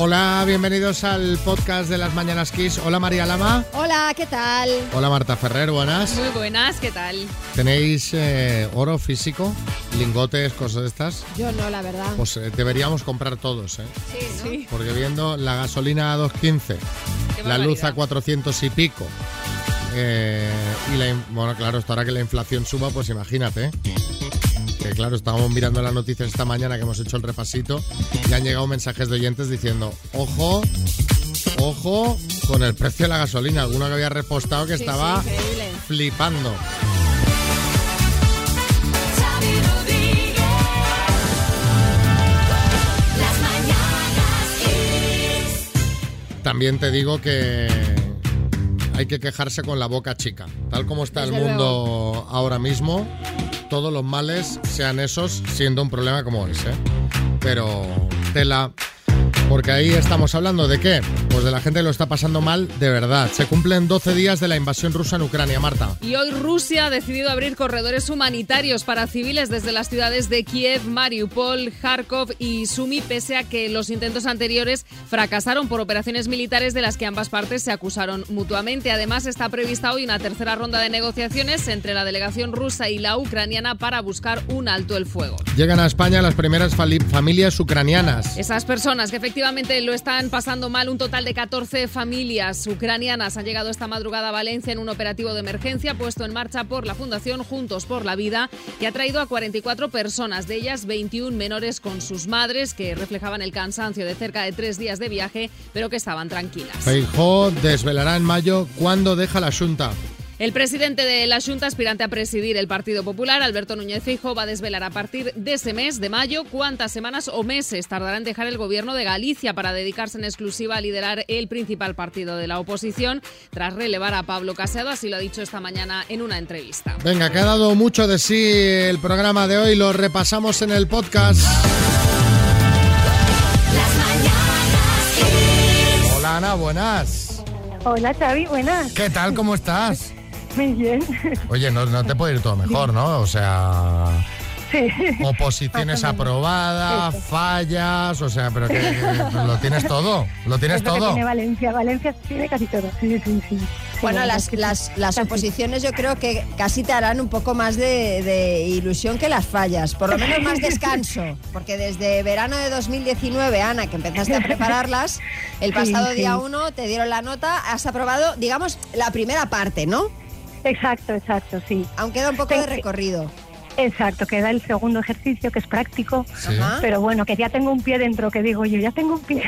Hola, bienvenidos al podcast de las Mañanas Kiss. Hola María Lama. Hola, ¿qué tal? Hola Marta Ferrer, buenas. Muy buenas, ¿qué tal? ¿Tenéis eh, oro físico? ¿Lingotes, cosas de estas? Yo no, la verdad. Pues eh, deberíamos comprar todos, ¿eh? Sí, ¿no? Porque viendo la gasolina a 2.15, la luz a 400 y pico, eh, y la... Bueno, claro, esto hará que la inflación suba, pues imagínate. Que claro, estábamos mirando las noticias esta mañana que hemos hecho el repasito y han llegado mensajes de oyentes diciendo, ojo, ojo con el precio de la gasolina. Alguno que había repostado que Sí, estaba sí, flipando. También te digo que hay que quejarse con la boca chica. Tal como está el mundo ahora mismo, todos los males sean esos, siendo un problema como ese. Pero tela. Porque ahí estamos hablando de qué? Pues de la gente que lo está pasando mal de verdad. Se cumplen 12 días de la invasión rusa en Ucrania, Marta. Y hoy Rusia ha decidido abrir corredores humanitarios para civiles desde las ciudades de Kiev, Mariupol, Kharkov y Sumi, pese a que los intentos anteriores fracasaron por operaciones militares de las que ambas partes se acusaron mutuamente. Además, está prevista hoy una tercera ronda de negociaciones entre la delegación rusa y la ucraniana para buscar un alto el fuego. Llegan a España las primeras familias ucranianas. Esas personas que efectivamente lo están pasando mal, un total de 14 familias ucranianas han llegado esta madrugada a Valencia en un operativo de emergencia puesto en marcha por la Fundación Juntos por la Vida y ha traído a 44 personas, de ellas 21 menores con sus madres que reflejaban el cansancio de cerca de tres días de viaje, pero que estaban tranquilas. Feijó desvelará en mayo cuándo deja la Junta. El presidente de la Junta, aspirante a presidir el Partido Popular, Alberto Núñez Fijo, va a desvelar a partir de ese mes de mayo cuántas semanas o meses tardará en dejar el gobierno de Galicia para dedicarse en exclusiva a liderar el principal partido de la oposición, tras relevar a Pablo Casado, así lo ha dicho esta mañana en una entrevista. Venga, que ha dado mucho de sí el programa de hoy, lo repasamos en el podcast. Hola Ana, buenas. Hola Xavi, buenas. ¿Qué tal? ¿Cómo estás? Muy bien. Oye, no, no te puede ir todo mejor, ¿no? O sea, Sí. oposiciones aprobadas, Eso. fallas, o sea, pero que lo tienes todo, lo tienes Es lo que todo. tiene Valencia. Valencia tiene casi todo. Sí, sí, sí. Bueno, las, las, las oposiciones yo creo que casi te harán un poco más de, de ilusión que las fallas, por lo menos más descanso, porque desde verano de 2019, Ana, que empezaste a prepararlas, el Sí, pasado sí. día 1 te dieron la nota, has aprobado, digamos, la primera parte, ¿no? Exacto, exacto, sí. Aún queda un poco Sí, de recorrido. Exacto, queda el segundo ejercicio que es práctico. Sí. Ajá. Pero bueno, que ya tengo un pie dentro, que digo yo, ya tengo un pie.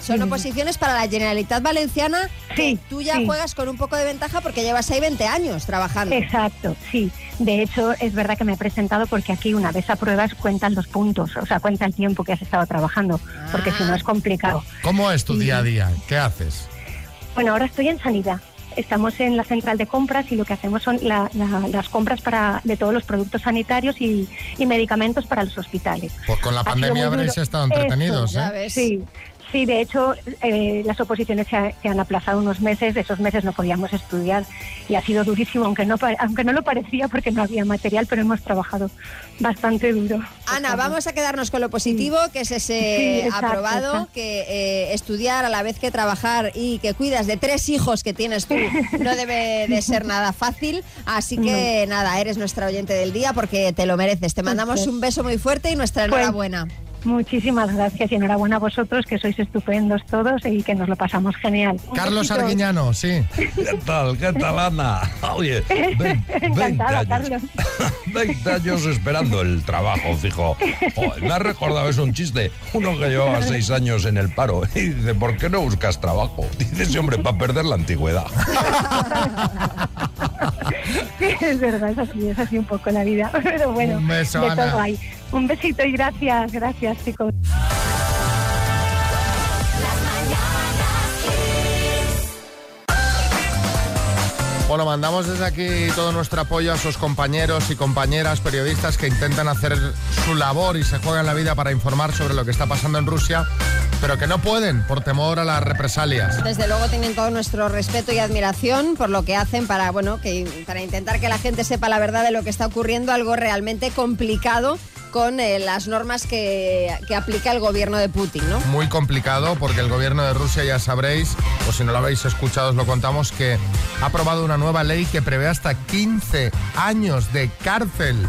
Son oposiciones para la Generalitat Valenciana, que Sí, tú ya sí. juegas con un poco de ventaja porque llevas ahí 20 años trabajando. Exacto, sí. De hecho, es verdad que me he presentado porque aquí una vez apruebas cuentan los puntos, o sea, cuenta el tiempo que has estado trabajando, porque si no Ah. es complicado. ¿Cómo es tu día a día? ¿Qué haces? Bueno, ahora estoy en sanidad. Estamos en la central de compras y lo que hacemos son la- la- las compras para, de todos los productos sanitarios y, y medicamentos para los hospitales. Pues con la Ha pandemia habréis estado entretenidos, Eso, ¿eh? Sí, sí, de hecho, eh, las oposiciones se, ha- se han aplazado unos meses, esos meses no podíamos estudiar y ha sido durísimo, aunque no, aunque no lo parecía porque no había material, pero hemos trabajado bastante duro. Ana, vamos a quedarnos con lo positivo, que es ese Sí, exacto, aprobado, exacto. que eh, estudiar a la vez que trabajar y que cuidas de tres hijos que tienes tú no debe de ser nada fácil. Así que nada, eres nuestra oyente del día porque te lo mereces. Te mandamos un beso muy fuerte y nuestra Pues- enhorabuena. Muchísimas gracias y enhorabuena a vosotros, que sois estupendos todos y que nos lo pasamos genial. Carlos. Arguiñano, sí. ¿Qué tal? ¿Qué tal, Ana? Oye, ve- 20 Encantada, años. Carlos. 20 años esperando el trabajo, fijo. Joder, me ha recordado eso un chiste. Uno que llevaba 6 años en el paro y dice, ¿por qué no buscas trabajo? Dice, sí, hombre, para perder la antigüedad. Sí, es verdad, es así, es así un poco la vida. Pero bueno, Un beso, de Ana. todo hay. Un besito y gracias, gracias chicos. Bueno, mandamos desde aquí todo nuestro apoyo a sus compañeros y compañeras periodistas que intentan hacer su labor y se juegan la vida para informar sobre lo que está pasando en Rusia, pero que no pueden por temor a las represalias. Desde luego tienen todo nuestro respeto y admiración por lo que hacen para, bueno, que, para intentar que la gente sepa la verdad de lo que está ocurriendo, algo realmente complicado con eh, las normas que, que aplica el gobierno de Putin, ¿no? Muy complicado porque el gobierno de Rusia, ya sabréis, o si no lo habéis escuchado os lo contamos, que ha aprobado una nueva ley que prevé hasta 15 años de cárcel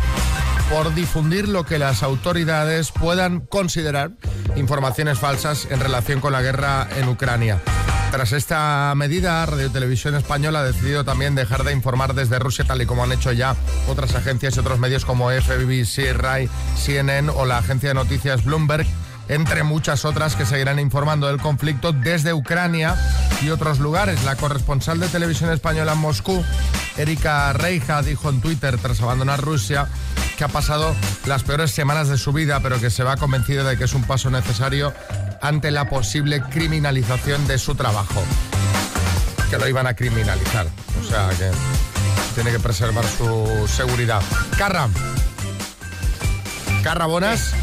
por difundir lo que las autoridades puedan considerar informaciones falsas en relación con la guerra en Ucrania. Tras esta medida, Radio Televisión Española ha decidido también dejar de informar desde Rusia, tal y como han hecho ya otras agencias y otros medios como FBC, RAI, CNN o la agencia de noticias Bloomberg, entre muchas otras que seguirán informando del conflicto desde Ucrania y otros lugares. La corresponsal de Televisión Española en Moscú, Erika Reija, dijo en Twitter, tras abandonar Rusia, que ha pasado las peores semanas de su vida, pero que se va convencida de que es un paso necesario ante la posible criminalización de su trabajo. Que lo iban a criminalizar. O sea que tiene que preservar su seguridad. Carra. Carra, buenas.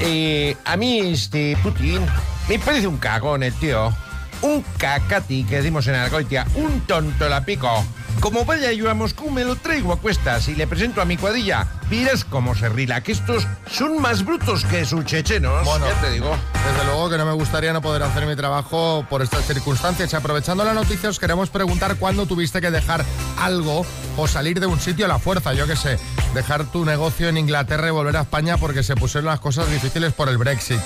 Eh, a mí este Putin me parece un cagón el tío. Un cacati que decimos en Argoitia, un tonto la pico. Como vaya yo a Moscú me lo traigo a cuestas y le presento a mi cuadrilla. Miras cómo se rila, que estos son más brutos que sus chechenos. Bueno. ya te digo. Desde luego que no me gustaría no poder hacer mi trabajo por estas circunstancias. Y aprovechando la noticia, os queremos preguntar cuándo tuviste que dejar algo o salir de un sitio a la fuerza. Yo qué sé, dejar tu negocio en Inglaterra y volver a España porque se pusieron las cosas difíciles por el Brexit.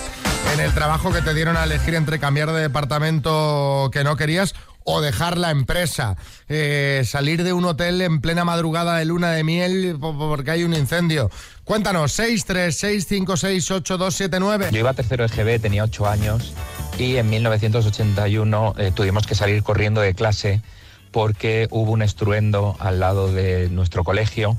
En el trabajo que te dieron a elegir entre cambiar de departamento que no querías o dejar la empresa. Eh, salir de un hotel en plena madrugada de luna de miel po- po- porque hay un incendio. Cuéntanos, 636568279. Yo iba a tercero de GB, tenía 8 años y en 1981 eh, tuvimos que salir corriendo de clase porque hubo un estruendo al lado de nuestro colegio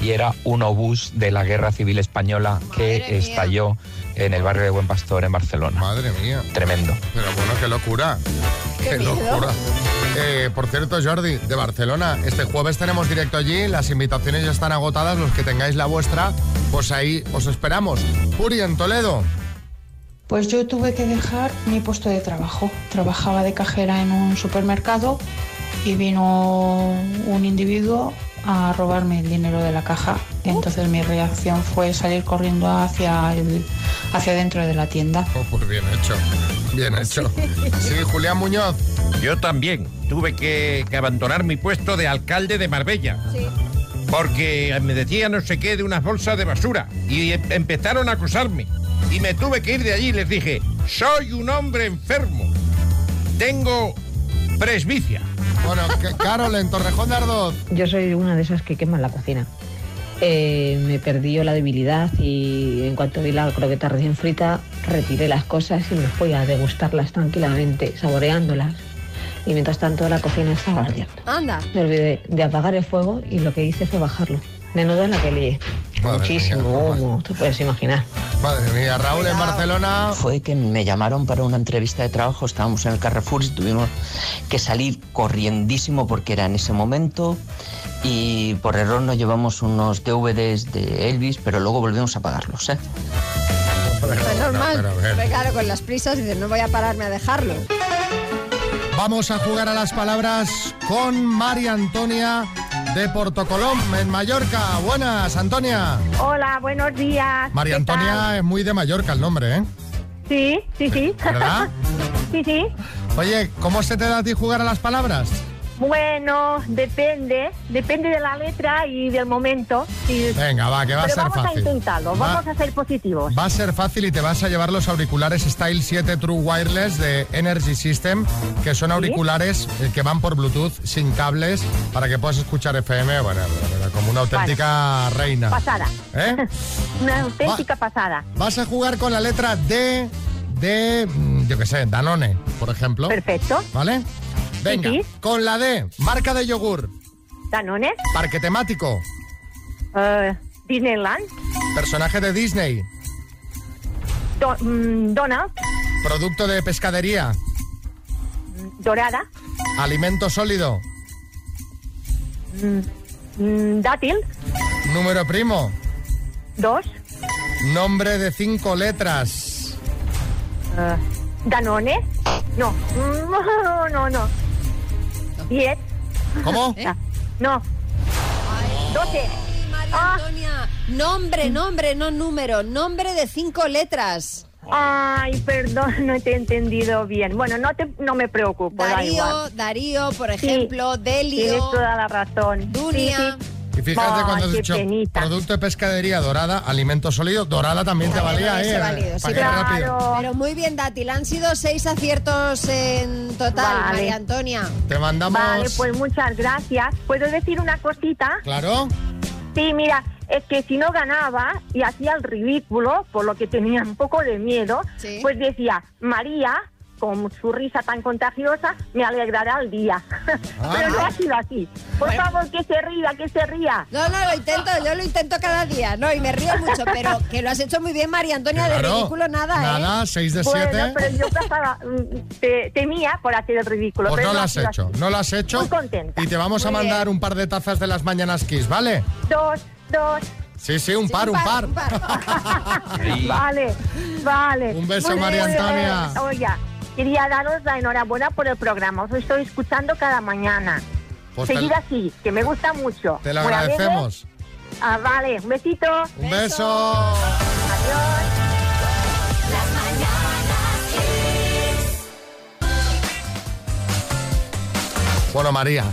y era un obús de la Guerra Civil Española que Madre mía. estalló en el barrio de Buen Pastor en Barcelona. Madre mía. Tremendo. Pero bueno, qué locura. Qué locura. Eh, por cierto, Jordi, de Barcelona, este jueves tenemos directo allí, las invitaciones ya están agotadas, los que tengáis la vuestra, pues ahí os esperamos. Puri, en Toledo. Pues yo tuve que dejar mi puesto de trabajo. Trabajaba de cajera en un supermercado y vino un individuo a robarme el dinero de la caja. Entonces mi reacción fue salir corriendo hacia el, hacia dentro de la tienda. Oh, pues bien hecho, bien hecho. Sí, Julián Muñoz. Yo también tuve que, que abandonar mi puesto de alcalde de Marbella. Sí. Porque me decía no sé qué de unas bolsas de basura. Y em- empezaron a acusarme. Y me tuve que ir de allí y les dije, soy un hombre enfermo. Tengo presbicia. Bueno, que- Carol, en Torrejón de Ardoz. Yo soy una de esas que queman la cocina. Eh, me perdí yo la debilidad y en cuanto vi la croqueta recién frita, retiré las cosas y me fui a degustarlas tranquilamente, saboreándolas. Y mientras tanto la cocina estaba ardiendo. Anda. Me olvidé de apagar el fuego y lo que hice fue bajarlo. Menudo en la que lié. Madre Muchísimo mía. humo, te puedes imaginar. Madre mía, Raúl en. Barcelona. Fue que me llamaron para una entrevista de trabajo, estábamos en el Carrefour y tuvimos que salir corriendísimo porque era en ese momento y por error nos llevamos unos DVDs de Elvis, pero luego volvimos a pagarlos. ¿eh? Pues normal. Pero claro, con las prisas dices, no voy a pararme a dejarlo. Vamos a jugar a las palabras con María Antonia de Portocolom, en Mallorca. Buenas, Antonia. Hola, buenos días. María. Antonia es muy de Mallorca el nombre, ¿eh? Sí, sí, sí. ¿Verdad? sí, sí. Oye, ¿cómo se te da a ti jugar a las palabras? Bueno, depende, depende de la letra y del momento. Sí. Venga, va, que va a ser vamos a fácil. intentarlo, Va- vamos a ser positivos. Va a ser fácil y te vas a llevar los auriculares Style 7 True Wireless de Energy System, que son auriculares eh, que van por Bluetooth sin cables para que puedas escuchar FM, bueno, bueno, como una auténtica reina. Pasada. ¿Eh? Una auténtica pasada. Vas a jugar con la letra D de, mm, yo qué sé, Danone, por ejemplo. Perfecto. ¿Vale? Venga, Sí, con la D, marca de yogur, Danones, parque temático, eh, Disneyland, personaje de Disney, Do- mm, Donald, producto de pescadería, Dorada, alimento sólido, Mm, dátil, Número primo. dos. Nombre de cinco letras. eh, Danone, no. Mm, No, no, no. Diez, ¿Cómo? ¿Eh? ah, no. Doce. María Ah. Antonia, nombre, nombre, no número, nombre de cinco letras. Ay, perdón, no te he entendido bien. Bueno, no, te, no me preocupo, da Darío, igual. Darío, por Sí, ejemplo, Tienes Delio, toda la razón. Dunia. Sí, sí. Y fíjate cuando has dicho penita. producto de pescadería dorada, alimento sólido, dorada también te valía, ¿eh? valido, sí, claro. Pero muy bien, Dátil. Han sido seis aciertos en total, Vale. María Antonia. Te mandamos. Vale, pues muchas gracias. ¿Puedo decir una cosita? Claro. Sí, mira, es que si no ganaba y hacía el ridículo, por lo que tenía un poco de miedo, Sí. pues decía, María, con su risa tan contagiosa, me alegrará el día. Pero no ha sido así. Por favor, que se ría, que se ría. No, no, lo intento, yo lo intento cada día, no, y me río mucho, pero que lo has hecho muy bien, María Antonia, de Claro. ridículo nada, ¿eh? Nada, 6 de Bueno, 7. pero yo pasaba, mm, te- temía por hacer el ridículo. Pues pero no lo ha has hecho, así. no lo has hecho. Muy contenta. Y te vamos a Muy mandar bien. un par de tazas de las mañanas Kiss, ¿vale? Dos, dos. Sí, sí, un Sí, par, un par. Vale, vale. Un beso, Muy María bien. Antonia. Oye, quería daros la enhorabuena por el programa. Os estoy escuchando cada mañana. Pues Seguid así, que me gusta mucho. te lo agradecemos. Ah, vale, un besito. Un Beso. beso. Adiós. Bueno, María,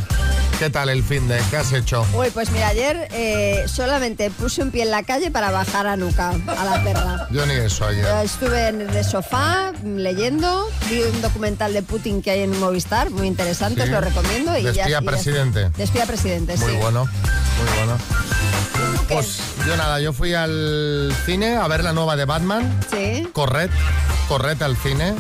¿qué tal el fin de? ¿Qué has hecho? Uy, pues mira, ayer eh, solamente puse un pie en la calle para bajar a Nuca, a la perra. Yo ni eso Yo ayer. Estuve en el sofá leyendo, vi un documental de Putin que hay en Movistar, muy interesante, Sí. os lo recomiendo. Y De ya- ya- presidente. De espía presidente, Muy sí. bueno, muy bueno. ¿Tú qué? Pues yo nada, yo fui al cine a ver la nueva de Batman. Sí. Corred, corred al cine.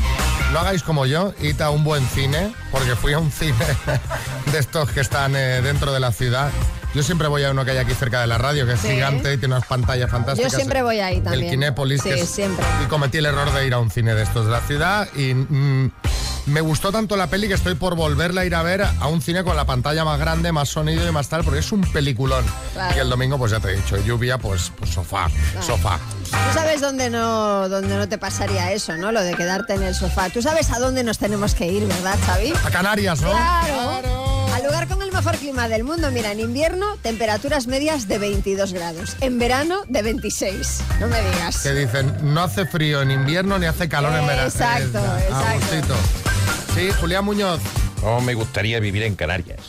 No hagáis como yo, id a un buen cine, porque fui a un cine de estos que están eh, dentro de la ciudad. Yo siempre voy a uno que hay aquí cerca de la radio, que es Sí. gigante y tiene unas pantallas fantásticas. Yo siempre voy ahí también. El Kinépolis. que Sí, siempre. Y cometí el error de ir a un cine de estos de la ciudad y mm, me gustó tanto la peli que estoy por volverla a ir a ver a un cine con la pantalla más grande, más sonido y más tal, porque es un peliculón. Claro. Y el domingo, pues ya te he dicho, lluvia, pues, pues sofá, sofá. Tú sabes dónde no, dónde no te pasaría eso, ¿no? Lo de quedarte en el sofá. Tú sabes a dónde nos tenemos que ir, ¿verdad, Xavi? A Canarias, ¿no? Claro. Al lugar con el mejor clima del mundo. Mira, en invierno, temperaturas medias de 22 grados. En verano, de 26. No me digas. Que dicen, no hace frío en invierno ni hace calor en verano. Exacto, exacto. gustito. Sí, Julián Muñoz. Oh, me gustaría vivir en Canarias.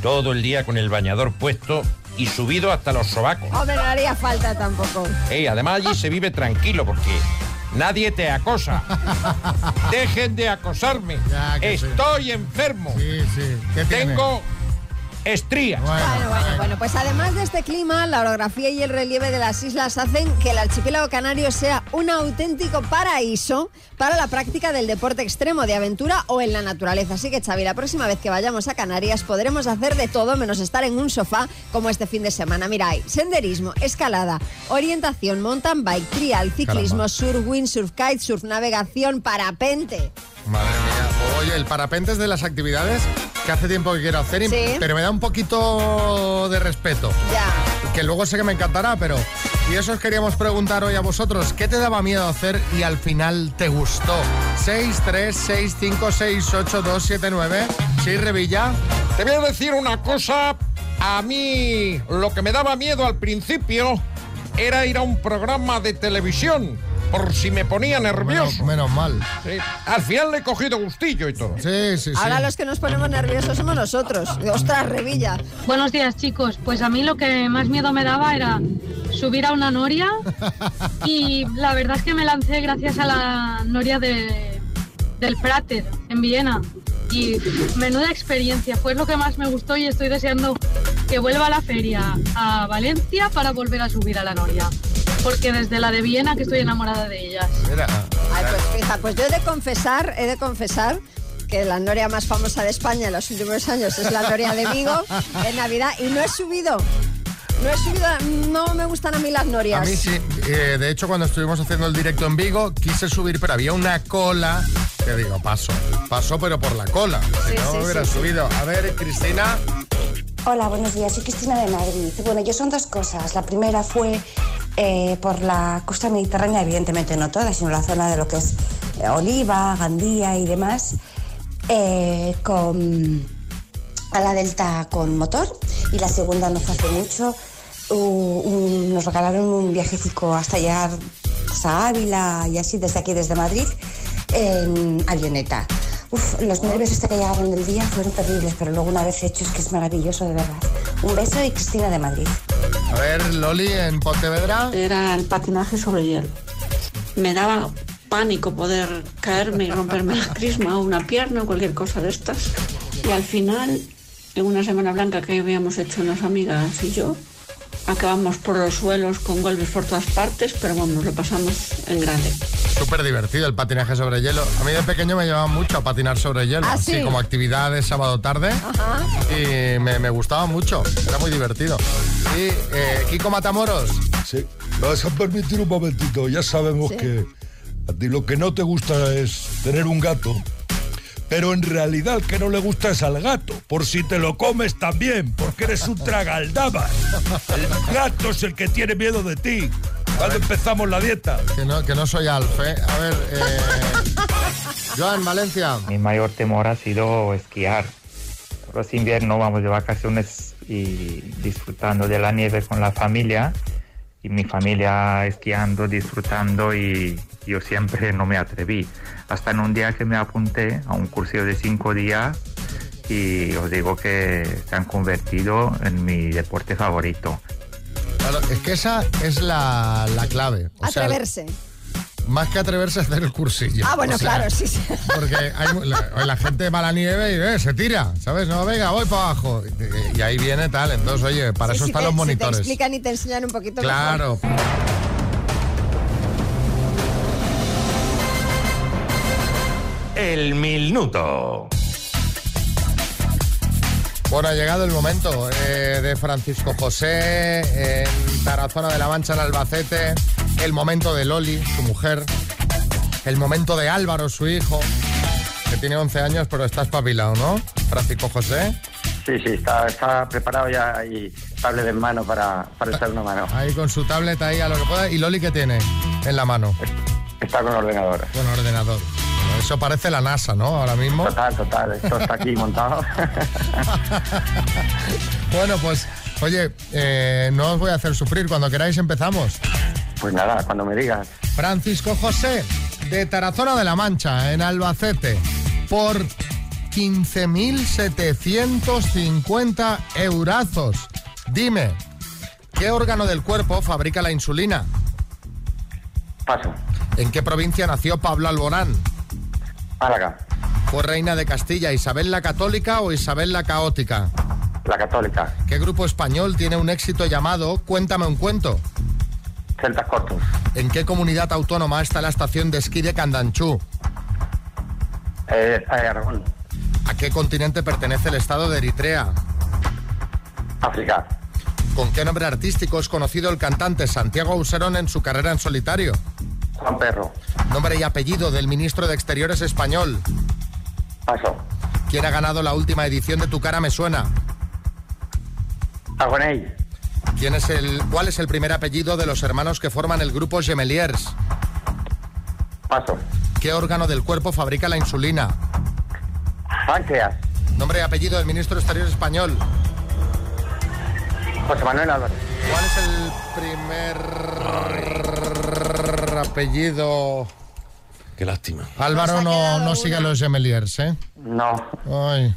Todo el día con el bañador puesto y subido hasta los sobacos. Hombre, no haría falta tampoco. Ey, además allí se vive tranquilo porque nadie te acosa. Dejen de acosarme. Ya, que sí. Estoy enfermo. Sí, sí. ¿Qué tiene? Estrías. Bueno, bueno, bueno, pues además de este clima, la orografía y el relieve de las islas hacen que el archipiélago canario sea un auténtico paraíso para la práctica del deporte extremo, de aventura o en la naturaleza. Así que, Xavi, la próxima vez que vayamos a Canarias podremos hacer de todo menos estar en un sofá como este fin de semana. Mira, hay senderismo, escalada, orientación, mountain bike, trial, ciclismo, Caramba. surf, windsurf, kitesurf, navegación, parapente. Madre mía. Oye, el parapente es de las actividades que hace tiempo que quiero hacer, y- Sí. pero me da un poquito de respeto. Ya. Que luego sé que me encantará, pero... Y eso os queríamos preguntar hoy a vosotros. ¿Qué te daba miedo hacer y al final te gustó? 6, 3, 6, 5, 6, 8, 2, 7, 9. Sí, Revilla. Te voy a decir una cosa. A mí lo que me daba miedo al principio era ir a un programa de televisión por si me ponía Menos, nervioso. menos mal. Sí. Al final le he cogido gustillo y todo. Sí, sí, sí. Ahora los que nos ponemos nerviosos somos nosotros. Ostras, Revilla. Buenos días, chicos. Pues a mí lo que más miedo me daba era subir a una noria y la verdad es que me lancé gracias a la noria de, del Prater en Viena. Y menuda experiencia, fue lo que más me gustó y estoy deseando que vuelva a la feria a Valencia para volver a subir a la noria. Porque desde la de Viena que estoy enamorada de ellas. Mira, Ay, pues fija, pues yo he de confesar, he de confesar que la noria más famosa de España en los últimos años es la noria de Vigo en Navidad y no he subido. No he subido, no me gustan a mí las norias. A mí sí. Eh, de hecho, cuando estuvimos haciendo el directo en Vigo, quise subir, pero había una cola. Que digo, paso. Paso, pero por la cola. Si Sí, no sí, hubiera sí, sí. subido. A ver, Cristina. Hola, buenos días. Soy Cristina de Madrid. Bueno, yo son dos cosas. La primera fue eh, por la costa mediterránea, evidentemente no toda, sino la zona de lo que es eh, Oliva, Gandía y demás, eh, con, a la Delta con motor. Y la segunda no fue hace mucho. nos regalaron un viajecico hasta llegar a Ávila y así, desde aquí, desde Madrid, en avioneta. Uf, los nervios hasta que llegaron del día fueron terribles, pero luego una vez hecho es que es maravilloso, de verdad. Un beso y Cristina de Madrid. A ver, Loli, en Pontevedra. Era el patinaje sobre hielo. Me daba pánico poder caerme y romperme la crisma o una pierna o cualquier cosa de estas. Y al final, en una semana blanca que habíamos hecho unas amigas y yo, acabamos por los suelos con golpes por todas partes, pero vamos, lo pasamos en grande. Súper divertido el patinaje sobre hielo. A mí de pequeño me llevaba mucho a patinar sobre hielo, ¿Ah, así sí? como actividad de sábado tarde. Y me, me gustaba mucho, era muy divertido. Y eh, Kiko Matamoros. Sí, me vas a permitir un momentito. Ya sabemos que a ti lo que no te gusta es tener un gato. Pero en realidad el que no le gusta es al gato. Por si te lo comes también, porque eres un tragaldabas. El gato es el que tiene miedo de ti. Cuando empezamos la dieta. Que no, que no soy Alf, ¿eh? A ver, eh, Joan, Valencia. Mi mayor temor ha sido esquiar. Los inviernos vamos de vacaciones y disfrutando de la nieve con la familia. Y mi familia esquiando, disfrutando y yo siempre no me atreví. Hasta en un día que me apunté a un curso de cinco días y os digo que se han convertido en mi deporte favorito. Claro, es que esa es la, la clave. O sea, Atreverse. Más que atreverse a hacer el cursillo. Ah, bueno, O sea, claro, sí, sí. Porque hay la, la gente va a la nieve y eh, se tira, ¿sabes? No, venga, voy para abajo. Y, y ahí viene tal. Entonces, oye, para Sí, eso si están te- los si monitores. te explican y te enseñan un poquito mejor. Claro. El minuto. Bueno, ha llegado el momento eh, de Francisco José en Tarazona de la Mancha, en Albacete. El momento de Loli, su mujer. El momento de Álvaro, su hijo, que tiene 11 años, pero está espabilado, ¿no? Francisco José. Sí, sí, está, está preparado ya y tablet en mano para, para echar una mano. Ahí con su tablet ahí a lo que pueda. ¿Y Loli qué tiene en la mano? Está con ordenador. Con ordenador. Bueno, eso parece la NASA, ¿no? Ahora mismo. Total, total. Esto está aquí montado. Bueno, pues, oye, eh, no os voy a hacer sufrir. Cuando queráis empezamos. Pues nada, cuando me digas. Francisco José, de Tarazona de la Mancha, en Albacete, por 15.750 eurazos. Dime, ¿qué órgano del cuerpo fabrica la insulina? Paso. ¿En qué provincia nació Pablo Alborán? Málaga. ¿Fue reina de Castilla Isabel la Católica o Isabel la Caótica? La Católica. ¿Qué grupo español tiene un éxito llamado Cuéntame un cuento? Celtas cortos. ¿En qué comunidad autónoma está la estación de esquí de Candanchú? Eh, eh, Aragón. ¿A qué continente pertenece el estado de Eritrea? África. ¿Con qué nombre artístico es conocido el cantante Santiago Auserón en su carrera en solitario? Juan Perro. Nombre y apellido del ministro de Exteriores español. Paso. ¿Quién ha ganado la última edición de Tu cara me suena? Agoney. ¿Quién es el, ¿Cuál es el primer apellido de los hermanos que forman el grupo Gemeliers? Paso. ¿Qué órgano del cuerpo fabrica la insulina? Páncreas. Nombre y apellido del ministro de Exteriores español. José Manuel Álvarez. ¿Cuál es el primer apellido? Qué lástima. Álvaro no, no sigue a los Gemeliers, ¿eh? No. Ay.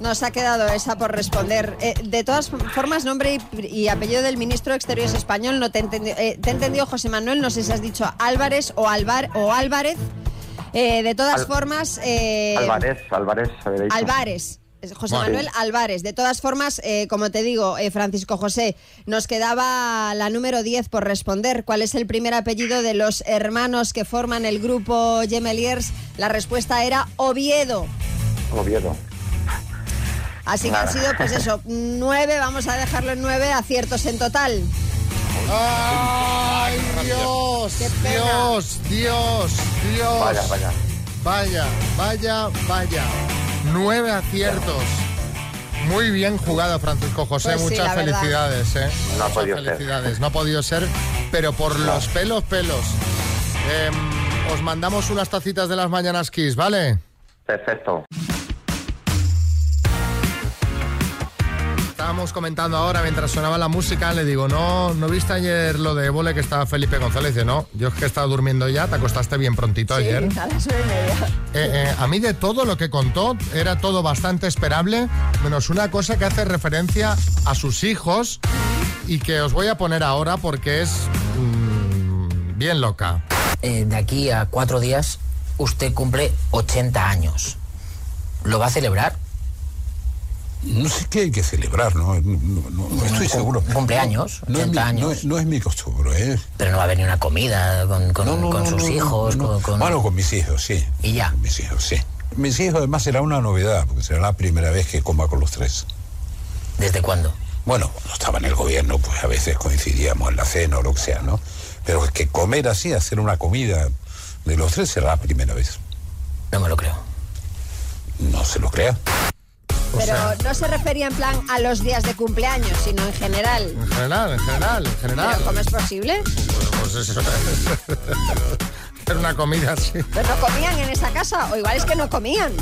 Nos ha quedado esa por responder. Eh, de todas formas, nombre y, y apellido del ministro de Exteriores español, no te he entendido, eh, te he entendido, José Manuel, no sé si has dicho Álvarez o, Alvar, o Álvarez. Eh, de todas Al- formas... eh, Álvarez, Álvarez. Álvarez. José. Manuel Álvarez. De todas formas, eh, como te digo, eh, Francisco José, nos quedaba la número 10 por responder. ¿Cuál es el primer apellido de los hermanos que forman el grupo Gemeliers? La respuesta era Oviedo. Oviedo. Así que han sido, pues eso, nueve, vamos a dejarlo en nueve aciertos en total. ¡Ay, Dios! Dios, Dios, Dios. Vaya, vaya. Vaya, vaya, vaya. Nueve aciertos. Muy bien jugado, Francisco José. Pues sí, Muchas felicidades, ¿eh? No ha Muchas podido ser. felicidades. No ha podido ser, pero por los pelos, pelos. Em, os mandamos unas tacitas de las mañanas Kiss, ¿vale? Perfecto. Estábamos comentando ahora mientras sonaba la música, le digo, no, ¿no viste ayer lo de Évole que estaba Felipe González? Dice, no, yo es que estaba durmiendo ya, te acostaste bien prontito Sí, ayer. a las nueve y media. Eh, eh, a mí de todo lo que contó era todo bastante esperable, menos una cosa que hace referencia a sus hijos y que os voy a poner ahora porque es mm, bien loca. Eh, de aquí a cuatro días usted cumple 80 años. ¿Lo va a celebrar? No sé qué hay que celebrar, ¿no? No, no- no estoy seguro. cumpleaños, No es, mi, 80 años. no es- no es mi costumbre, ¿eh? Pero no va a venir una comida con, con- con sus hijos. Con, con- Bueno, con mis hijos, sí. Y ya. Mis hijos, sí. Mis hijos además será una novedad, porque será la primera vez que coma con los tres. ¿Desde cuándo? Bueno, cuando estaba en el gobierno, pues a veces coincidíamos en la cena o lo que sea, ¿no? Pero es que comer así, hacer una comida de los tres será la primera vez. No me lo creo. No se lo crea. Pero no se refería en plan a los días de cumpleaños, sino en general. En general, en general, en general. ¿Pero cómo es posible? Pues eso. Hacer una comida así. ¿Pero no comían en esa casa? O igual es que no comían.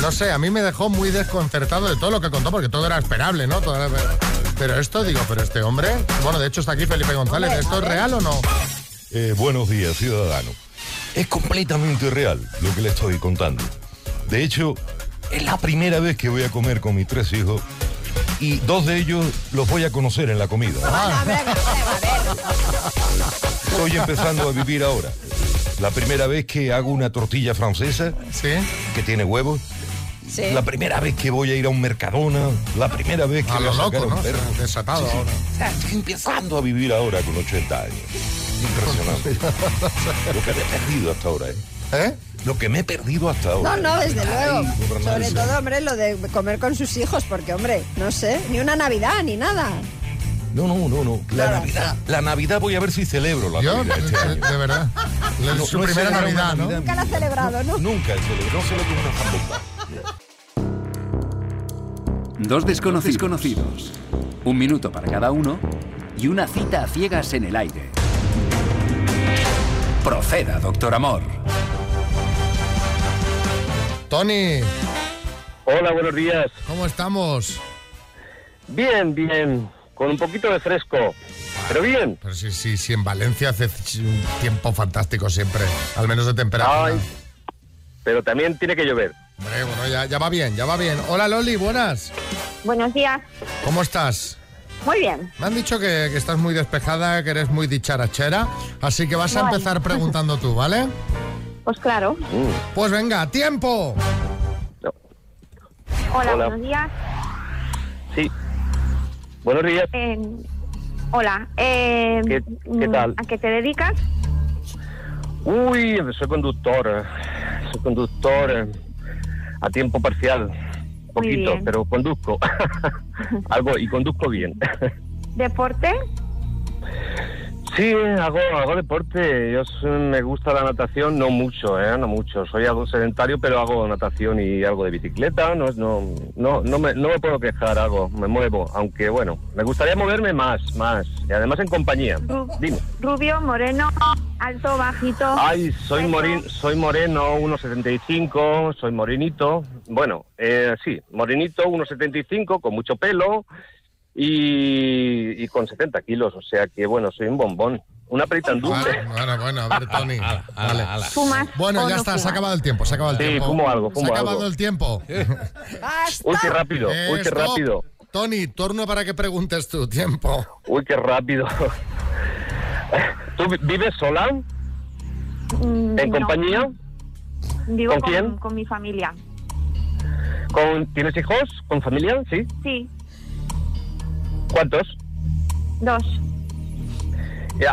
No sé, a mí me dejó muy desconcertado de todo lo que contó, porque todo era esperable, ¿no? Todo era- Pero esto, digo, pero este hombre, bueno, de hecho está aquí Felipe González, Hombre, ¿esto es real o no? Eh, buenos días, ciudadano. Es completamente real lo que le estoy contando. De hecho, es la primera vez que voy a comer con mis tres hijos y dos de ellos los voy a conocer en la comida. Estoy empezando a vivir ahora. La primera vez que hago una tortilla francesa que tiene huevos. Sí. La primera vez que voy a ir a un Mercadona. La primera vez que A voy lo a sacar loco, un ¿no? perro. Desatado ahora. O sea, estoy empezando a vivir ahora con 80 años. Impresionante. Lo que he perdido hasta ahora, ¿eh? ¿Eh? Lo que me he perdido hasta ahora. No, no, desde luego. Sobre todo, hombre, lo de comer con sus hijos, porque, hombre, no sé, ni una Navidad, ni nada. No, no, no, no. La. Navidad, la Navidad voy a ver si celebro la Yo, Navidad este año. de verdad. La- No, su no primera Navidad, ¿no? Nunca la ha celebrado, ¿no? Nunca he celebrado, no sé lo que es una zambomba. Dos desconocidos conocidos. Un minuto para cada uno y una cita a ciegas en el aire. Proceda, doctor Amor. Tony. Hola, buenos días. ¿Cómo estamos? Bien, bien. Con un poquito de fresco. Pero bien. Pero sí, sí, sí, en Valencia hace un tiempo fantástico siempre, al menos de temperatura. Ay, pero también tiene que llover. Hombre, bueno, ya, ya va bien, ya va bien. Hola Loli, buenas. Buenos días. ¿Cómo estás? Muy bien. Me han dicho que, que estás muy despejada, que eres muy dicharachera, así que vas a Vale. empezar preguntando tú, ¿vale? Pues claro. Pues venga, tiempo. Hola, Hola. buenos días. Sí. Buenos días. Eh, hola. eh, ¿Qué- qué tal? ¿A qué te dedicas? Uy, soy conductor. Soy conductor eh, a tiempo parcial. Poquito, pero conduzco. Algo, y conduzco bien. ¿Deporte? Sí, hago, hago deporte. Yo me gusta la natación, no mucho, ¿eh? No mucho. Soy algo sedentario, pero hago natación y algo de bicicleta. No, no, no, no, me, no me puedo quejar, hago, me muevo. Aunque bueno, me gustaría moverme más, más. Y además en compañía. Ru- Dime. Rubio, moreno, alto, bajito. Ay, soy, morin, soy moreno, 1,75, soy morenito. Bueno, eh, sí, morenito, 1,75, con mucho pelo y, y con 70 kilos. O sea que, bueno, soy un bombón. Una perita en dulce. Bueno, bueno, a ver, Tony. Vale. ¿Fumas Bueno, ya no está, se ha acabado el tiempo, se ha acabado el Sí, tiempo. fumo algo, Se fumo ha acabado algo. el tiempo. Uy, qué rápido, uy, qué Stop. rápido. Tony, turno para que preguntes tu tiempo. Uy, qué rápido. ¿Tú vi- vives sola? Mm, ¿En no. compañía? Vivo ¿Con con, quién? con mi familia. ¿Con, ¿Tienes hijos? ¿Con familia? Sí. Sí, ¿Cuántos? dos.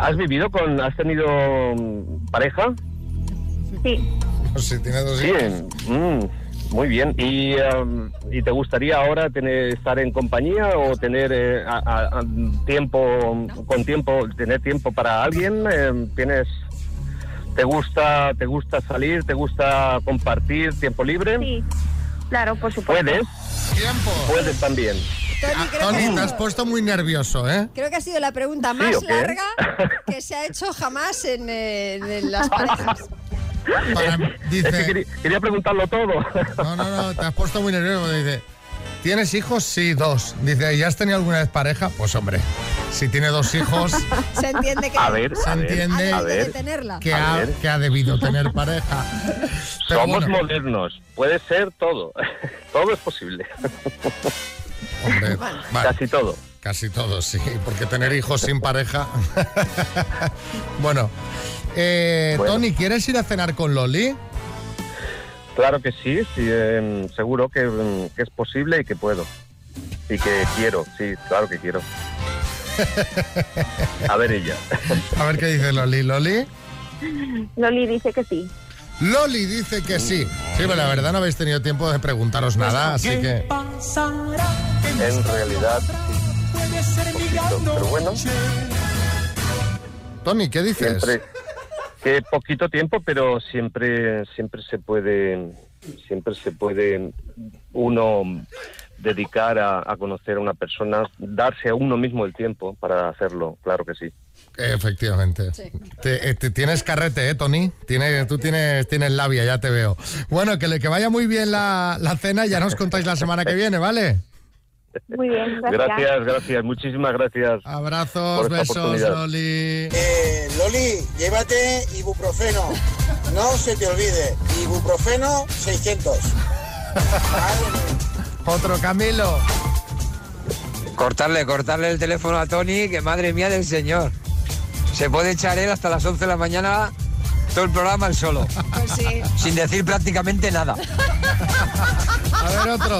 ¿Has vivido con, has tenido mm, pareja? Sí. Si tiene dos Sí, mm, muy bien. ¿Y, um, ¿Y te gustaría ahora tener, estar en compañía o tener eh, a- a- a- tiempo, con tiempo, tener tiempo para alguien? Eh, ¿Tienes, te gusta, te gusta salir, te gusta compartir tiempo libre? Sí. Claro, por supuesto. ¿Puedes? Tiempo. Puedes también. Tony, Ah, creo, Tony, que, te has puesto muy nervioso, ¿eh? creo que ha sido la pregunta ¿Sí más larga que se ha hecho jamás en, eh, en las parejas. Para- Es que dice, quería, quería preguntarlo todo. no, no, no, te has puesto muy nervioso. Dice, ¿tienes hijos? Sí, dos. Dice, ¿ya has tenido alguna vez pareja? Pues hombre, si tiene dos hijos, Se entiende que A ver, se a ver, entiende ha a debido de ver. tenerla. que A ha, ver. que ha debido tener pareja. Pero Somos bueno, modernos. Puede ser todo. todo es posible. Hombre, vale. Casi todo. Casi todos, sí, porque tener hijos sin pareja. bueno, eh, Bueno. Tony, ¿quieres ir a cenar con Loli? Claro que sí, sí em, seguro que, em, que es posible y que puedo. Y que quiero, sí, claro que quiero. A ver ella. A ver qué dice Loli. Loli. Loli dice que sí. Loli dice que sí. Sí, pero la verdad no habéis tenido tiempo de preguntaros nada, así que. En realidad, sí, poquito. Pero bueno, Tony, ¿qué dices? siempre que poquito tiempo, pero siempre siempre se puede siempre se puede uno dedicar a, a conocer a una persona, darse a uno mismo el tiempo para hacerlo, claro que sí. Efectivamente. Te, eh, te- tienes carrete, ¿eh, Tony? Tienes, tú tienes, tienes labia, ya te veo. Bueno, que, le, que vaya muy bien la, la cena, ya nos contáis la semana que viene, ¿vale? Muy bien, gracias. Gracias, gracias, muchísimas gracias. Abrazos, Por esta besos, oportunidad. Loli. Eh, Loli, llévate ibuprofeno. No se te olvide. Ibuprofeno 600. Otro Camilo. Cortarle, cortarle el teléfono a Tony, que madre mía del señor. Se puede echar él hasta las 11 de la mañana todo el programa él solo. Pues sí. Sin decir prácticamente nada. A ver, otro.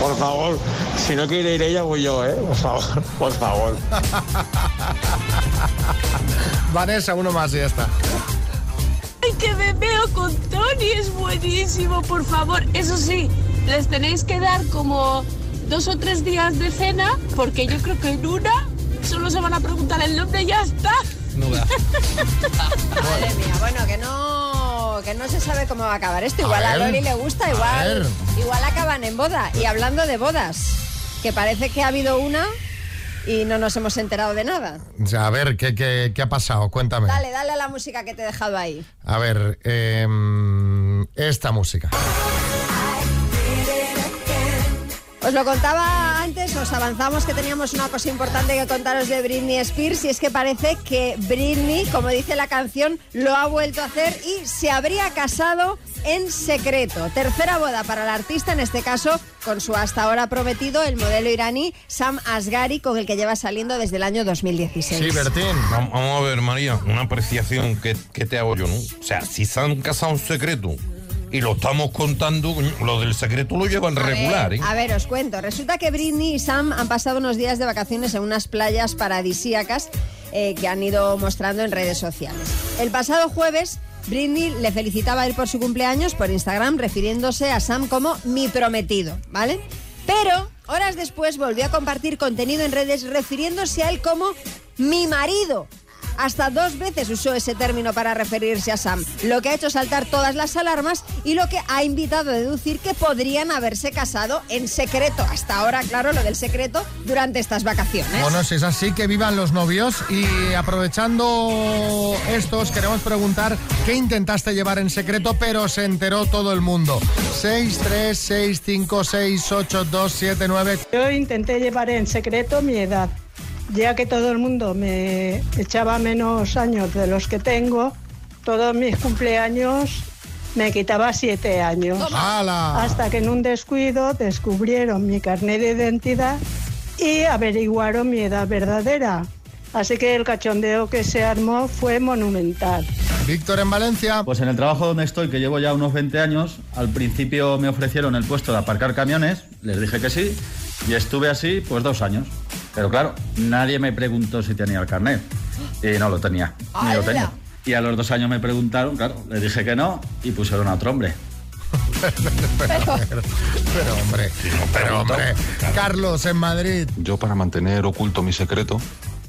Por favor, si no quiere ir ella, voy yo, ¿eh? Por favor, por favor. Vanessa, uno más y ya está. Ay, que me veo con Tony, es buenísimo, por favor. Eso sí, les tenéis que dar como dos o tres días de cena, porque yo creo que en una solo se van a preguntar el nombre y ya está. Madre mía, bueno, que no, que no se sabe cómo va a acabar esto. Igual a, Loli le gusta, igual, igual acaban en boda. Y hablando de bodas, que parece que ha habido una y no nos hemos enterado de nada. Sea, a ver, ¿qué, qué, qué ha pasado? Cuéntame. Dale, dale a la música que te he dejado ahí. A ver, em, esta música. Os lo contaba antes, os avanzamos que teníamos una cosa importante que contaros de Britney Spears y es que parece que Britney, como dice la canción, lo ha vuelto a hacer y se habría casado en secreto. Tercera boda para el artista, en este caso con su hasta ahora prometido, el modelo iraní Sam Asghari, con el que lleva saliendo desde el año 2016. Vam- Vamos a ver, María, una apreciación que, que te hago yo, ¿no? O sea, si se han casado en secreto y lo estamos contando, lo del secreto lo llevan A ver, regular, ¿eh? A ver, os cuento. Resulta que Britney y Sam han pasado unos días de vacaciones en unas playas paradisíacas eh, que han ido mostrando en redes sociales. El pasado jueves, Britney le felicitaba a él por su cumpleaños por Instagram, refiriéndose a Sam como mi prometido, ¿vale? Pero horas después volvió a compartir contenido en redes refiriéndose a él como mi marido. Hasta dos veces usó ese término para referirse a Sam, lo que ha hecho saltar todas las alarmas y lo que ha invitado a deducir que podrían haberse casado en secreto. Hasta ahora, claro, lo del secreto durante estas vacaciones. Bueno, si es así, que vivan los novios. Y aprovechando esto, os queremos preguntar qué intentaste llevar en secreto, pero se enteró todo el mundo. 6, 3, 6, 5, 6, 8, 2, 7, 9. Yo intenté llevar en secreto mi edad, ya que todo el mundo me echaba menos años de los que tengo, todos mis cumpleaños me quitaba siete años. ¡Hala! Hasta que en un descuido descubrieron mi carnet de identidad y averiguaron mi edad verdadera. Así que el cachondeo que se armó fue monumental. Víctor en Valencia. Pues en el trabajo donde estoy, que llevo ya unos 20 años, al principio me ofrecieron el puesto de aparcar camiones, les dije que sí, y estuve así pues dos años. Pero claro, nadie me preguntó si tenía el carnet. Y no lo tenía, ni lo tenía. Y a los dos años me preguntaron, claro, les dije que no, y pusieron a otro hombre. Pero, hombre, pero hombre. Carlos en Madrid. Yo para mantener oculto mi secreto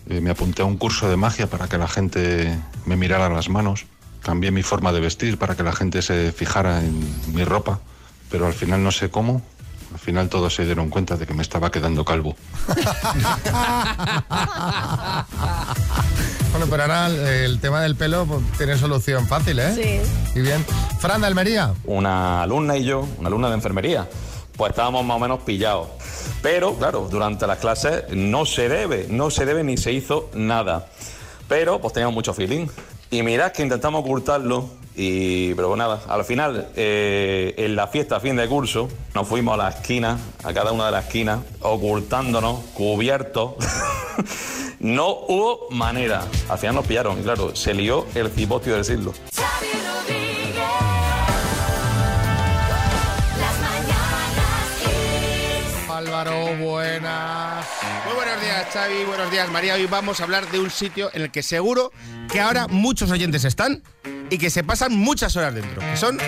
eh, me apunté a un curso de magia para que la gente me mirara las manos. Cambié mi forma de vestir para que la gente se fijara en mi ropa. pero al final no sé cómo. Al final todos se dieron cuenta de que me estaba quedando calvo. Bueno, pero ahora el tema del pelo pues, tiene solución fácil, ¿eh? Sí. Y bien. Fran de Almería. una alumna y yo, una alumna de enfermería, pues estábamos más o menos pillados. Pero, claro, durante las clases no se debe, no se debe ni se hizo nada. Pero, pues teníamos mucho feeling. Y mirad que intentamos ocultarlo, y, pero nada, al final, eh, en la fiesta a fin de curso, nos fuimos a la esquina, a cada una de las esquinas, ocultándonos, cubiertos. no hubo manera. Al final nos pillaron, y claro, se lió el cipostio del siglo. Álvaro, buenas. Muy buenos días, Xavi. Buenos días, María. Hoy vamos a hablar de un sitio en el que seguro que ahora muchos oyentes están y que se pasan muchas horas dentro, que son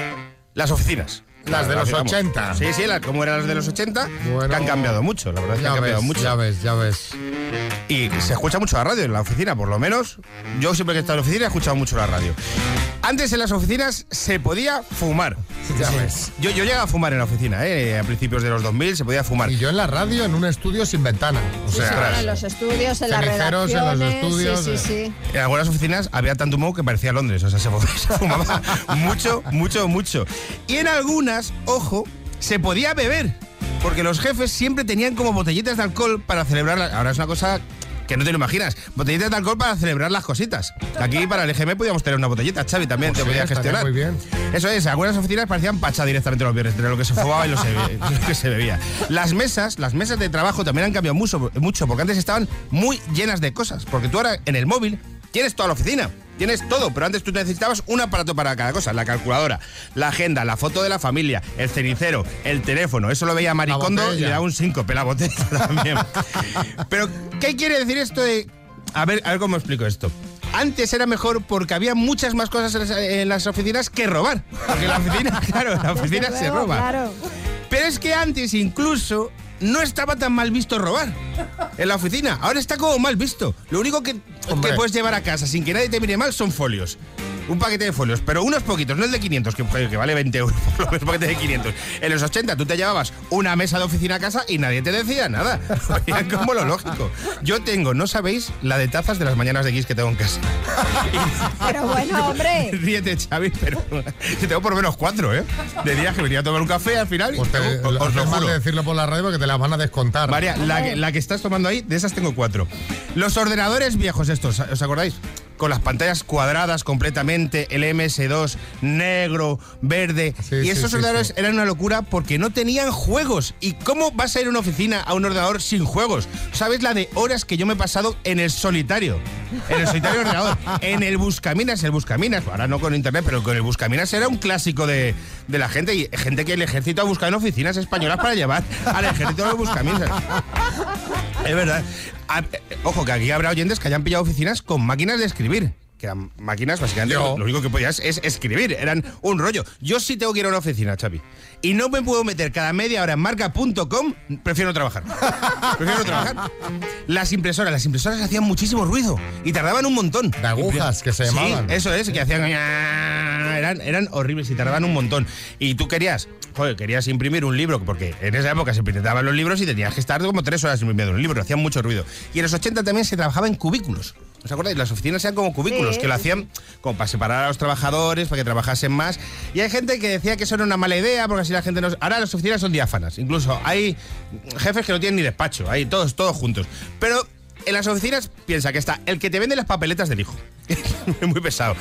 las oficinas. Las de los Vamos. 80. Sí, sí, las, como eran las de los 80, que han cambiado mucho, la verdad es que han cambiado ves, mucho. ya ves, ya ves. Y se escucha mucho la radio en la oficina, por lo menos. Yo siempre que he estado en la oficina he escuchado mucho la radio. Antes en las oficinas se podía fumar. Ya ves. Yo, yo llegaba a fumar en la oficina, ¿eh? a principios de los 2000 se podía fumar. Y yo en la radio, en un estudio sin ventana. O sea, sí, bueno, en los estudios, en las Ceniceros en los redacciones. estudios, sí, sí, eh. sí. En algunas oficinas había tanto humo que parecía Londres, o sea, se se fumaba mucho, mucho, mucho. Y en algunas, ojo, se podía beber, porque los jefes siempre tenían como botellitas de alcohol para celebrar. la- Ahora es una cosa que no te lo imaginas, botellitas de alcohol para celebrar las cositas. Aquí para el EGM podíamos tener una botellita, Xavi también Pues te sí, podía estaría gestionar. muy bien. Eso es, algunas oficinas parecían pacha directamente los viernes, entre lo que se fumaba y lo, se- lo que se bebía. Las mesas, las mesas de trabajo también han cambiado mucho, mucho, porque antes estaban muy llenas de cosas. Porque tú ahora en el móvil tienes toda la oficina, tienes todo, pero antes tú necesitabas un aparato para cada cosa, la calculadora, la agenda, la foto de la familia, el cenicero, el teléfono. Eso lo veía Maricondo y le daba un síncope la botella también. pero, ¿qué quiere decir esto de a ver, a ver cómo explico esto. Antes era mejor porque había muchas más cosas en las, en las oficinas que robar. Porque la oficina, claro, la oficina Desde se luego, roba. Claro. Pero es que antes incluso no estaba tan mal visto robar en la oficina. Ahora está como mal visto. Lo único que, que puedes llevar a casa sin que nadie te mire mal son folios. Un paquete de folios, pero unos poquitos, no el de 500, que, que vale 20 euros por lo menos, paquete de 500. En los 80 tú te llevabas una mesa de oficina a casa y nadie te decía nada. Oían como lo lógico. Yo tengo, no sabéis, la de tazas de las mañanas de X que tengo en casa. Pero bueno, hombre. Ríete, Xavi, pero yo tengo por lo menos cuatro, ¿eh? De días que venía a tomar un café al final. Pues te, os- os lo juro. de decirlo por la radio porque te las van a descontar. María, la que, la que estás tomando ahí, de esas tengo cuatro. Los ordenadores viejos estos, ¿os acordáis? Con las pantallas cuadradas completamente, el MS2 negro, verde. y sí, ordenadores sí. eran una locura porque no tenían juegos. ¿Y cómo vas a ir a una oficina a un ordenador sin juegos? ¿Sabes la de horas que yo me he pasado en el solitario? En el solitario ordenador. En el Buscaminas, el Buscaminas. Ahora no con internet, pero con el Buscaminas era un clásico de, de la gente. Y gente que el ejército ha buscado en oficinas españolas para llevar al ejército de Buscaminas. Es verdad. Ah, eh, Ojo, que aquí habrá oyentes que hayan pillado oficinas con máquinas de escribir. Que eran máquinas, básicamente, Yo. lo único que podías es escribir. Eran un rollo. Yo sí tengo que ir a una oficina, Xavi. Y no me puedo meter cada media hora en marca.com, prefiero no trabajar. Prefiero no trabajar. Las impresoras, las impresoras hacían muchísimo ruido y tardaban un montón. De agujas, que se Sí, llamaban. eso es, que hacían. Eran, eran horribles y tardaban un montón. Y tú querías, joder, querías imprimir un libro, porque en esa época se printaban los libros y tenías que estar como tres horas imprimiendo un libro, hacían mucho ruido. Y en los 80 también se trabajaba en cubículos. ¿Os acordáis? Las oficinas eran como cubículos, Sí, que lo hacían como para separar a los trabajadores, para que trabajasen más. Y hay gente que decía que eso era una mala idea, porque así la gente no... Ahora las oficinas son diáfanas. Incluso hay jefes que no tienen ni despacho, hay todos, todos juntos. Pero en las oficinas piensa que está el que te vende las papeletas del hijo. Es muy pesado.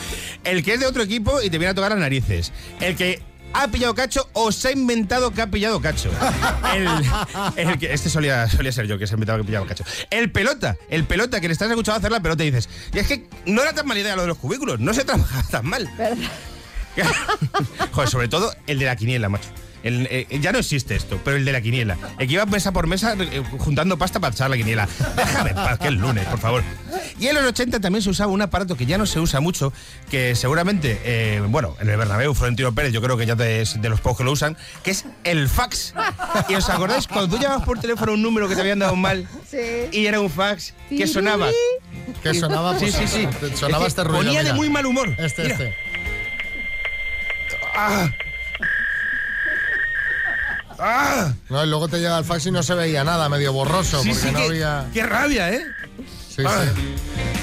El que es de otro equipo y te viene a tocar las narices. El que ha pillado cacho o se ha inventado que ha pillado cacho. El, el que, este solía, solía ser yo que se ha inventado que pillaba cacho. El pelota, el pelota que le estás escuchando hacer la pelota y dices, y es que no era tan mala idea lo de los cubículos, no se trabajaba tan mal. Joder, sobre todo el de la quiniela, macho. El- eh, ya no existe esto, pero el de la quiniela. El que iba mesa por mesa eh, juntando pasta para echar la quiniela. Déjame en paz, que es lunes, por favor. Y en los 80 también se usaba un aparato que ya no se usa mucho, que seguramente, eh, bueno, en el Bernabéu, Florentino Pérez, yo creo que ya de, de los pocos que lo usan, que es el fax. ¿Y os acordáis cuando tú llamabas por teléfono un número que te habían dado mal Sí. y era un fax que sonaba? Que sonaba, Sí, pues, sí, sí. sonaba Es este ruido. Ponía de muy mal humor. Este, Mira. este. Ah. ¡Ah! No, y luego te llega el fax y no se veía nada, medio borroso, Sí, porque sí, no qué, había. qué rabia, ¿eh? Sí, Ay. sí.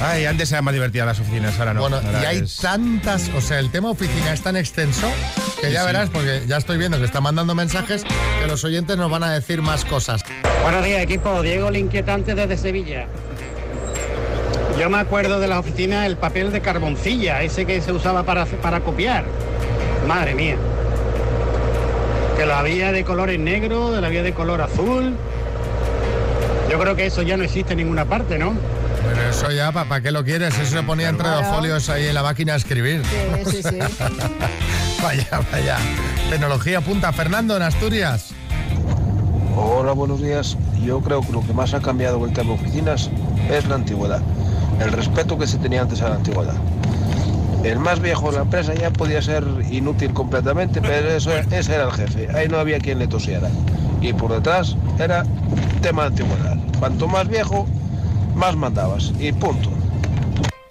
Ay, antes eran más divertidas las oficinas, ahora no. Bueno, Ahora y hay es- tantas, o sea, el tema oficina es tan extenso que Sí, ya sí. verás, porque ya estoy viendo que están mandando mensajes que los oyentes nos van a decir más cosas. Buenos días, equipo. Diego, el inquietante desde Sevilla. Yo me acuerdo de la oficina el papel de carboncilla, ese que se usaba para, para copiar. Madre mía. Que lo había de colores negro, lo había de color azul. Yo creo que eso ya no existe en ninguna parte, ¿no? Pero eso ya, ¿para qué lo quieres? Eso se ponía entre dos folios ahí en la máquina a escribir. Sí, sí, sí. vaya, vaya. Tecnología punta. Fernando, en Asturias. Hola, buenos días. Yo creo que lo que más ha cambiado con el tema de oficinas es la antigüedad. El respeto que se tenía antes a la antigüedad. El más viejo de la empresa ya podía ser inútil completamente, pero eso, ese era el jefe. Ahí no había quien le tosiera. Y por detrás era tema de antigüedad. Cuanto más viejo, más mandabas. Y punto.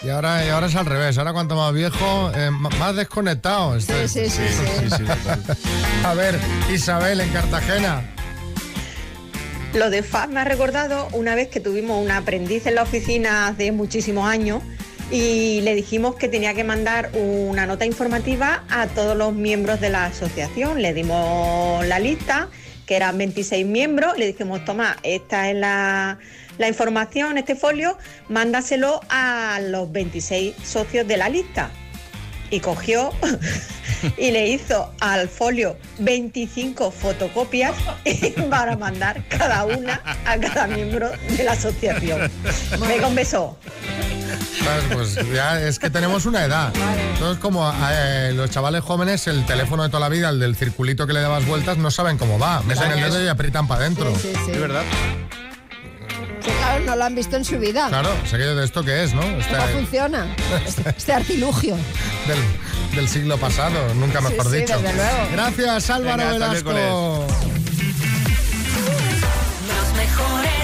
Y ahora, y ahora es al revés. Ahora cuanto más viejo, eh, más desconectado. Sí, sí, sí. A ver, Isabel, en Cartagena. Lo de FAB me ha recordado una vez que tuvimos un aprendiz en la oficina hace muchísimos años y le dijimos que tenía que mandar una nota informativa a todos los miembros de la asociación. Le dimos la lista, que eran 26 miembros, le dijimos, toma, esta es la, la información, este folio, mándaselo a los 26 socios de la lista. Y cogió y le hizo al folio 25 fotocopias para mandar cada una a cada miembro de la asociación. Venga, un beso. Pues ya es que tenemos una edad. Entonces, como eh, los chavales jóvenes, el teléfono de toda la vida, el del circulito que le dabas vueltas, no saben cómo va. Meten el dedo y aprietan para adentro. Sí, sí, sí. Es verdad no lo han visto en su vida. Claro, o sea, de esto que es, ¿no? Este, no funciona. Este, este, artilugio. Del, del, siglo pasado, nunca mejor dicho. Gracias, Álvaro Velasco. Los mejores.